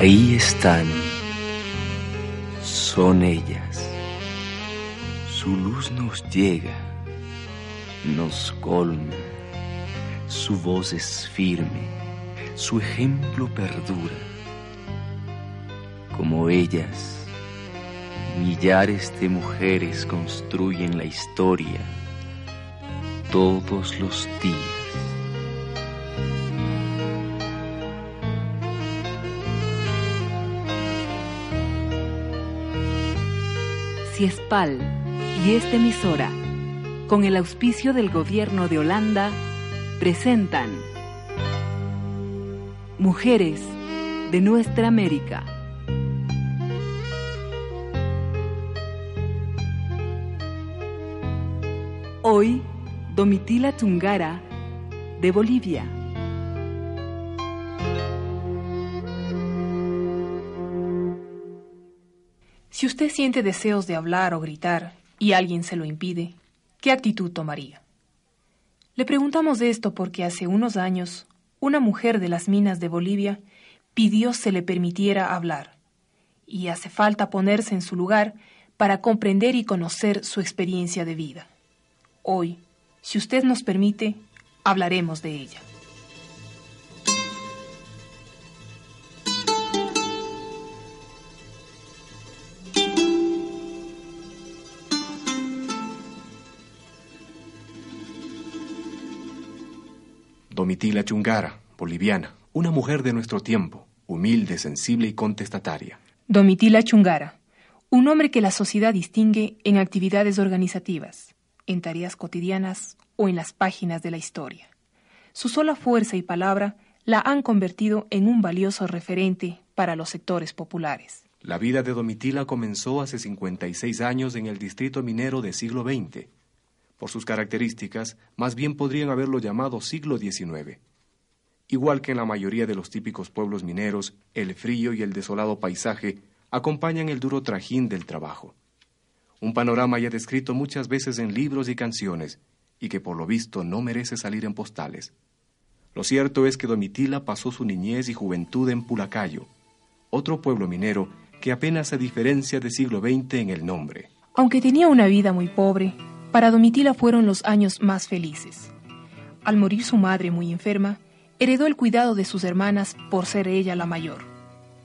Ahí están, son ellas. Su luz nos llega, nos colma, su voz es firme, su ejemplo perdura. Como ellas, millares de mujeres construyen la historia todos los días. Ciespal y esta emisora, con el auspicio del gobierno de Holanda, presentan Mujeres de nuestra América. Hoy, Domitila Tungara, de Bolivia. Si usted siente deseos de hablar o gritar y alguien se lo impide, ¿qué actitud tomaría? Le preguntamos esto porque hace unos años una mujer de las minas de Bolivia pidió se le permitiera hablar, y hace falta ponerse en su lugar para comprender y conocer su experiencia de vida. Hoy, si usted nos permite, hablaremos de ella. Domitila Chungara, boliviana, una mujer de nuestro tiempo, humilde, sensible y contestataria. Domitila Chungara, un hombre que la sociedad distingue en actividades organizativas, en tareas cotidianas o en las páginas de la historia. Su sola fuerza y palabra la han convertido en un valioso referente para los sectores populares. La vida de Domitila comenzó hace 56 años en el distrito minero del siglo XX por sus características, más bien podrían haberlo llamado siglo XIX. Igual que en la mayoría de los típicos pueblos mineros, el frío y el desolado paisaje acompañan el duro trajín del trabajo. Un panorama ya descrito muchas veces en libros y canciones, y que por lo visto no merece salir en postales. Lo cierto es que Domitila pasó su niñez y juventud en Pulacayo, otro pueblo minero que apenas se diferencia del siglo XX en el nombre. Aunque tenía una vida muy pobre, para Domitila fueron los años más felices. Al morir su madre muy enferma, heredó el cuidado de sus hermanas por ser ella la mayor.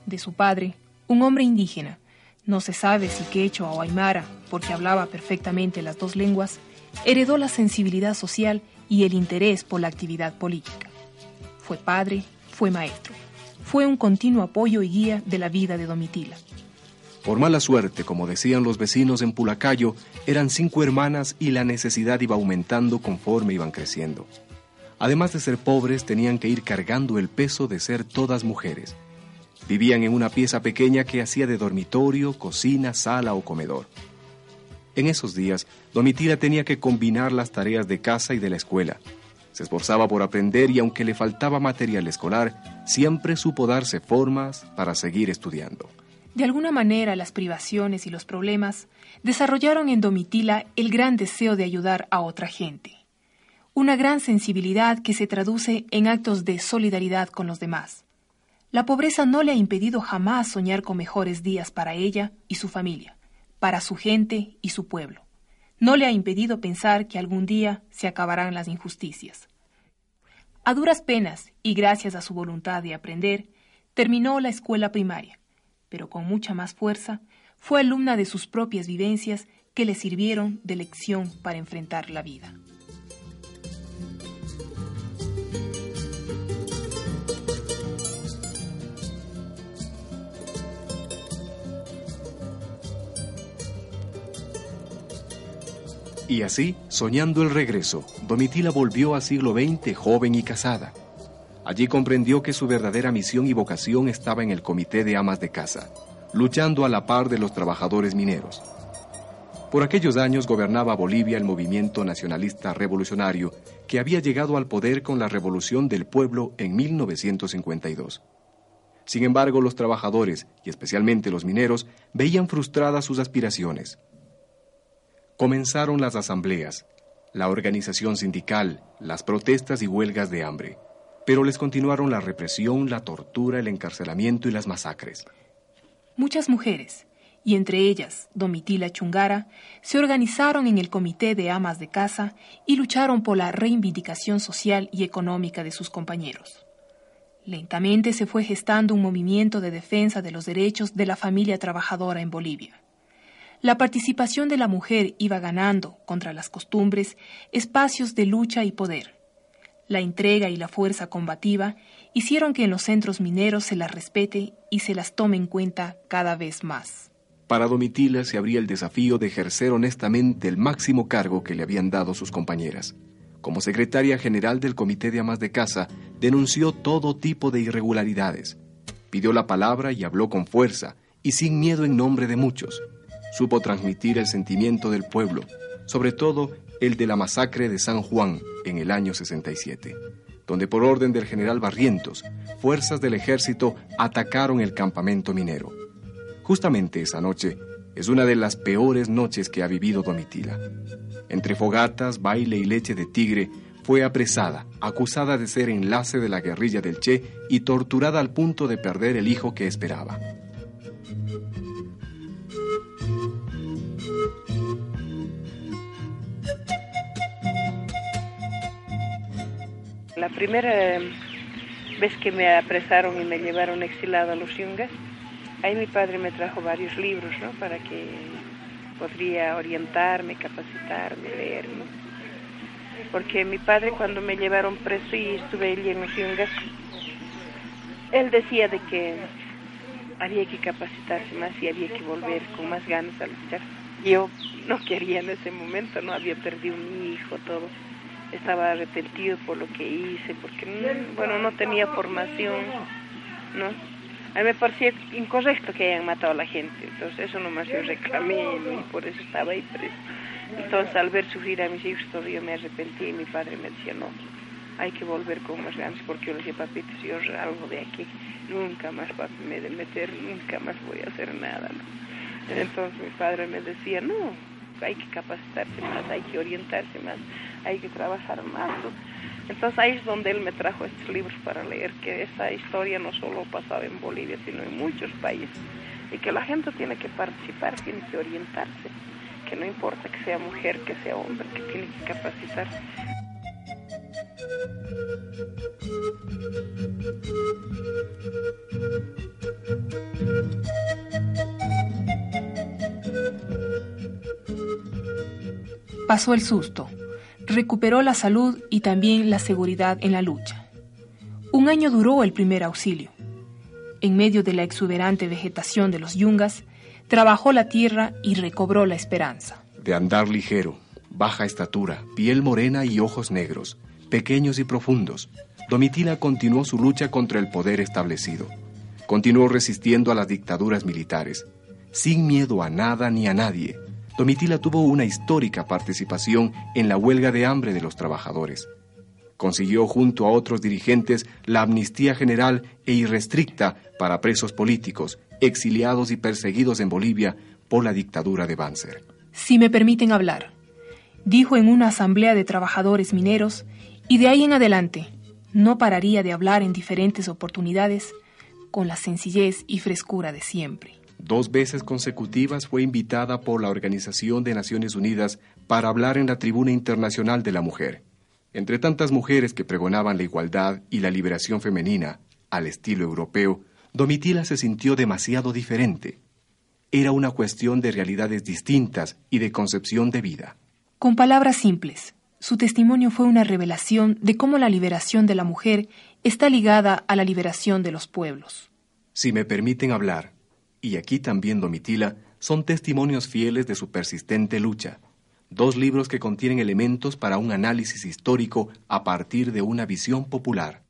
De su padre, un hombre indígena, no se sabe si quechua o aymara, porque hablaba perfectamente las dos lenguas, heredó la sensibilidad social y el interés por la actividad política. Fue padre, fue maestro, fue un continuo apoyo y guía de la vida de Domitila. Por mala suerte, como decían los vecinos en Pulacayo, eran cinco hermanas y la necesidad iba aumentando conforme iban creciendo. Además de ser pobres, tenían que ir cargando el peso de ser todas mujeres. Vivían en una pieza pequeña que hacía de dormitorio, cocina, sala o comedor. En esos días, Domitila tenía que combinar las tareas de casa y de la escuela. Se esforzaba por aprender y aunque le faltaba material escolar, siempre supo darse formas para seguir estudiando. De alguna manera, las privaciones y los problemas desarrollaron en Domitila el gran deseo de ayudar a otra gente. Una gran sensibilidad que se traduce en actos de solidaridad con los demás. La pobreza no le ha impedido jamás soñar con mejores días para ella y su familia, para su gente y su pueblo. No le ha impedido pensar que algún día se acabarán las injusticias. A duras penas y gracias a su voluntad de aprender, terminó la escuela primaria pero con mucha más fuerza, fue alumna de sus propias vivencias que le sirvieron de lección para enfrentar la vida. Y así, soñando el regreso, Domitila volvió a siglo XX joven y casada. Allí comprendió que su verdadera misión y vocación estaba en el comité de amas de casa, luchando a la par de los trabajadores mineros. Por aquellos años gobernaba Bolivia el movimiento nacionalista revolucionario que había llegado al poder con la revolución del pueblo en 1952. Sin embargo, los trabajadores, y especialmente los mineros, veían frustradas sus aspiraciones. Comenzaron las asambleas, la organización sindical, las protestas y huelgas de hambre. Pero les continuaron la represión, la tortura, el encarcelamiento y las masacres. Muchas mujeres, y entre ellas Domitila Chungara, se organizaron en el Comité de Amas de Casa y lucharon por la reivindicación social y económica de sus compañeros. Lentamente se fue gestando un movimiento de defensa de los derechos de la familia trabajadora en Bolivia. La participación de la mujer iba ganando, contra las costumbres, espacios de lucha y poder. La entrega y la fuerza combativa hicieron que en los centros mineros se las respete y se las tome en cuenta cada vez más. Para Domitila se abría el desafío de ejercer honestamente el máximo cargo que le habían dado sus compañeras. Como secretaria general del Comité de Amas de Casa, denunció todo tipo de irregularidades. Pidió la palabra y habló con fuerza y sin miedo en nombre de muchos. Supo transmitir el sentimiento del pueblo, sobre todo el de la masacre de San Juan en el año 67, donde por orden del general Barrientos, fuerzas del ejército atacaron el campamento minero. Justamente esa noche es una de las peores noches que ha vivido Domitila. Entre fogatas, baile y leche de tigre, fue apresada, acusada de ser enlace de la guerrilla del Che y torturada al punto de perder el hijo que esperaba. La primera vez que me apresaron y me llevaron exilado a los yungas, Ahí mi padre me trajo varios libros, ¿no? Para que podría orientarme, capacitarme, leer, ¿no? Porque mi padre cuando me llevaron preso y estuve allí en los yungas, él decía de que había que capacitarse más y había que volver con más ganas a luchar. Yo no quería en ese momento, no había perdido mi hijo, todo. Estaba arrepentido por lo que hice, porque, bueno, no tenía formación, ¿no? a mí me parecía incorrecto que hayan matado a la gente, entonces eso nomás yo reclamé y por eso estaba ahí preso. Entonces al ver sufrir a mis hijos todavía me arrepentí y mi padre me decía, no, hay que volver con más ganas porque yo le decía, papito, si yo algo de aquí, nunca más papi me de meter, nunca más voy a hacer nada. Entonces mi padre me decía, no, hay que capacitarse más, hay que orientarse más, hay que trabajar más. Entonces ahí es donde él me trajo estos libros para leer, que esa historia no solo pasaba en Bolivia, sino en muchos países, y que la gente tiene que participar, tiene que orientarse, que no importa que sea mujer, que sea hombre, que tiene que capacitarse. Pasó el susto recuperó la salud y también la seguridad en la lucha. Un año duró el primer auxilio. En medio de la exuberante vegetación de los yungas, trabajó la tierra y recobró la esperanza. De andar ligero, baja estatura, piel morena y ojos negros, pequeños y profundos, Domitila continuó su lucha contra el poder establecido. Continuó resistiendo a las dictaduras militares, sin miedo a nada ni a nadie, Domitila tuvo una histórica participación en la huelga de hambre de los trabajadores. Consiguió junto a otros dirigentes la amnistía general e irrestricta para presos políticos, exiliados y perseguidos en Bolivia por la dictadura de Banzer. Si me permiten hablar, dijo en una asamblea de trabajadores mineros, y de ahí en adelante no pararía de hablar en diferentes oportunidades con la sencillez y frescura de siempre. Dos veces consecutivas fue invitada por la Organización de Naciones Unidas para hablar en la Tribuna Internacional de la Mujer. Entre tantas mujeres que pregonaban la igualdad y la liberación femenina, al estilo europeo, Domitila se sintió demasiado diferente. Era una cuestión de realidades distintas y de concepción de vida. Con palabras simples, su testimonio fue una revelación de cómo la liberación de la mujer está ligada a la liberación de los pueblos. Si me permiten hablar, y aquí también Domitila, son testimonios fieles de su persistente lucha. Dos libros que contienen elementos para un análisis histórico a partir de una visión popular.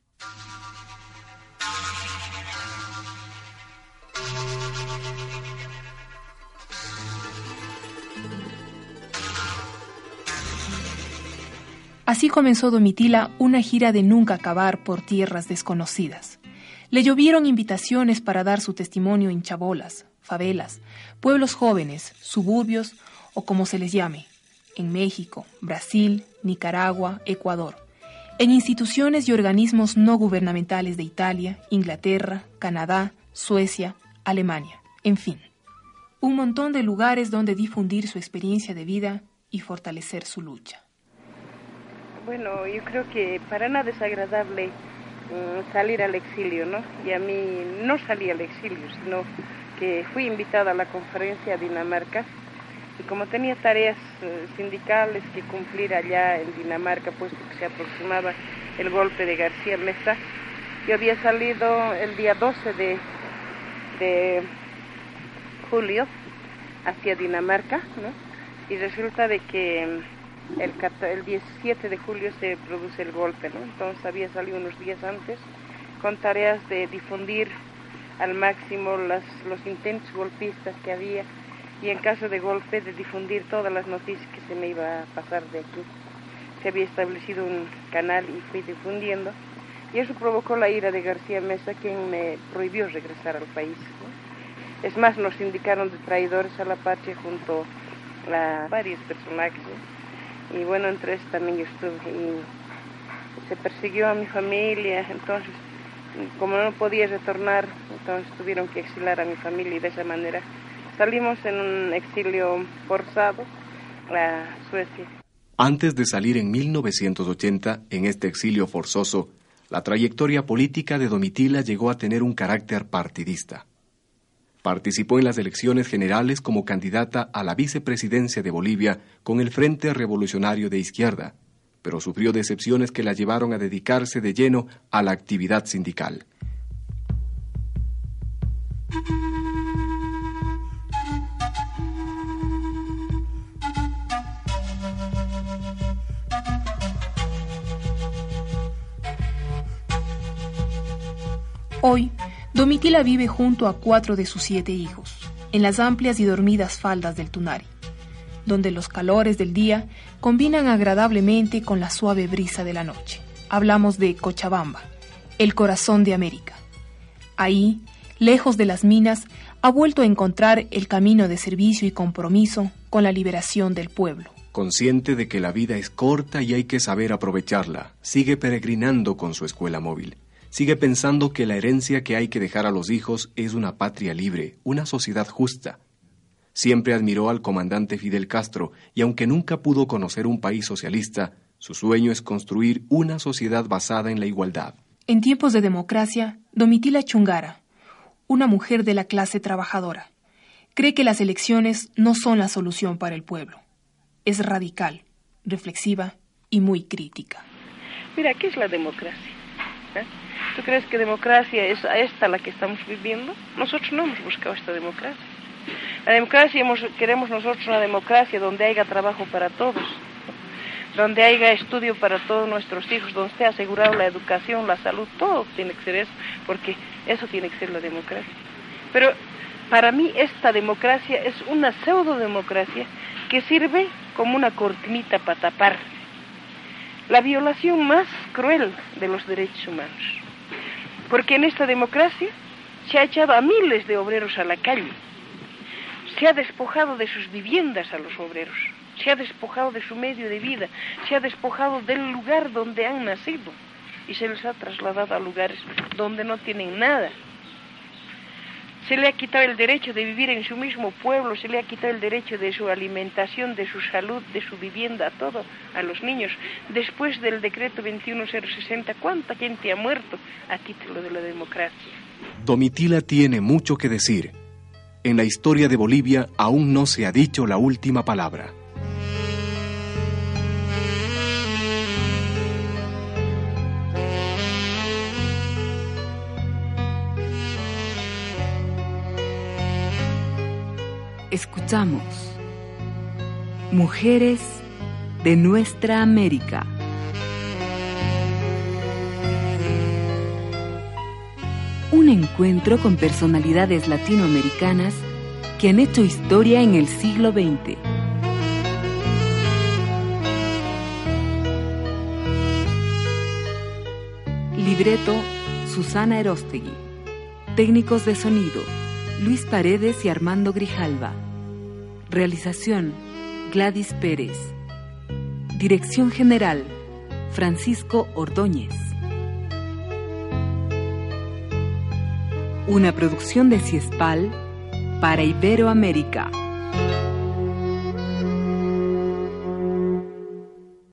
Así comenzó Domitila una gira de nunca acabar por tierras desconocidas. Le llovieron invitaciones para dar su testimonio en chabolas, favelas, pueblos jóvenes, suburbios o como se les llame, en México, Brasil, Nicaragua, Ecuador. en instituciones y organismos no gubernamentales de Italia, Inglaterra, Canadá, Suecia, Alemania, en fin. Un montón de lugares donde difundir su experiencia de vida y fortalecer su lucha. Bueno, yo creo que para nada es agradable mm, salir al exilio, ¿no? Y a mí no salí al exilio, sino que fui invitada a la conferencia a Dinamarca y como tenía tareas eh, sindicales que cumplir allá en Dinamarca, puesto que se aproximaba el golpe de García Mesa, yo había salido el día 12 de, de julio hacia Dinamarca, ¿no? Y resulta de que el, el 17 de julio se produce el golpe, ¿no? Entonces había salido unos días antes con tareas de difundir al máximo las, los intentos golpistas que había y en caso de golpe de difundir todas las noticias que se me iba a pasar de aquí. Se había establecido un canal y fui difundiendo y eso provocó la ira de García Mesa quien me prohibió regresar al país. Es más, nos indicaron de traidores a la patria junto a varios personajes y bueno, entre eso también yo estuve y se persiguió a mi familia, entonces como no podía retornar, entonces tuvieron que exilar a mi familia y de esa manera salimos en un exilio forzado a Suecia. Antes de salir en 1980 en este exilio forzoso, la trayectoria política de Domitila llegó a tener un carácter partidista. Participó en las elecciones generales como candidata a la vicepresidencia de Bolivia con el Frente Revolucionario de Izquierda, pero sufrió decepciones que la llevaron a dedicarse de lleno a la actividad sindical. Hoy, Domitila vive junto a cuatro de sus siete hijos, en las amplias y dormidas faldas del Tunari donde los calores del día combinan agradablemente con la suave brisa de la noche. Hablamos de Cochabamba, el corazón de América. Ahí, lejos de las minas, ha vuelto a encontrar el camino de servicio y compromiso con la liberación del pueblo. Consciente de que la vida es corta y hay que saber aprovecharla, sigue peregrinando con su escuela móvil. Sigue pensando que la herencia que hay que dejar a los hijos es una patria libre, una sociedad justa, Siempre admiró al comandante Fidel Castro y aunque nunca pudo conocer un país socialista, su sueño es construir una sociedad basada en la igualdad. En tiempos de democracia, Domitila Chungara, una mujer de la clase trabajadora, cree que las elecciones no son la solución para el pueblo. Es radical, reflexiva y muy crítica. Mira, ¿qué es la democracia? ¿Eh? ¿Tú crees que democracia es esta la que estamos viviendo? Nosotros no hemos buscado esta democracia. La democracia, queremos nosotros una democracia donde haya trabajo para todos, donde haya estudio para todos nuestros hijos, donde esté asegurado la educación, la salud, todo tiene que ser eso, porque eso tiene que ser la democracia. Pero para mí esta democracia es una pseudo democracia que sirve como una cortinita para tapar la violación más cruel de los derechos humanos. Porque en esta democracia se ha echado a miles de obreros a la calle. Se ha despojado de sus viviendas a los obreros, se ha despojado de su medio de vida, se ha despojado del lugar donde han nacido. Y se les ha trasladado a lugares donde no tienen nada. Se le ha quitado el derecho de vivir en su mismo pueblo, se le ha quitado el derecho de su alimentación, de su salud, de su vivienda, todo a los niños. Después del decreto 21060, ¿cuánta gente ha muerto a título de la democracia? Domitila tiene mucho que decir en la historia de Bolivia aún no se ha dicho la última palabra. Escuchamos Mujeres de nuestra América. un encuentro con personalidades latinoamericanas que han hecho historia en el siglo XX. Libreto Susana Erostegui. Técnicos de sonido Luis Paredes y Armando Grijalva. Realización Gladys Pérez. Dirección General Francisco Ordóñez. Una producción de Ciespal para Iberoamérica.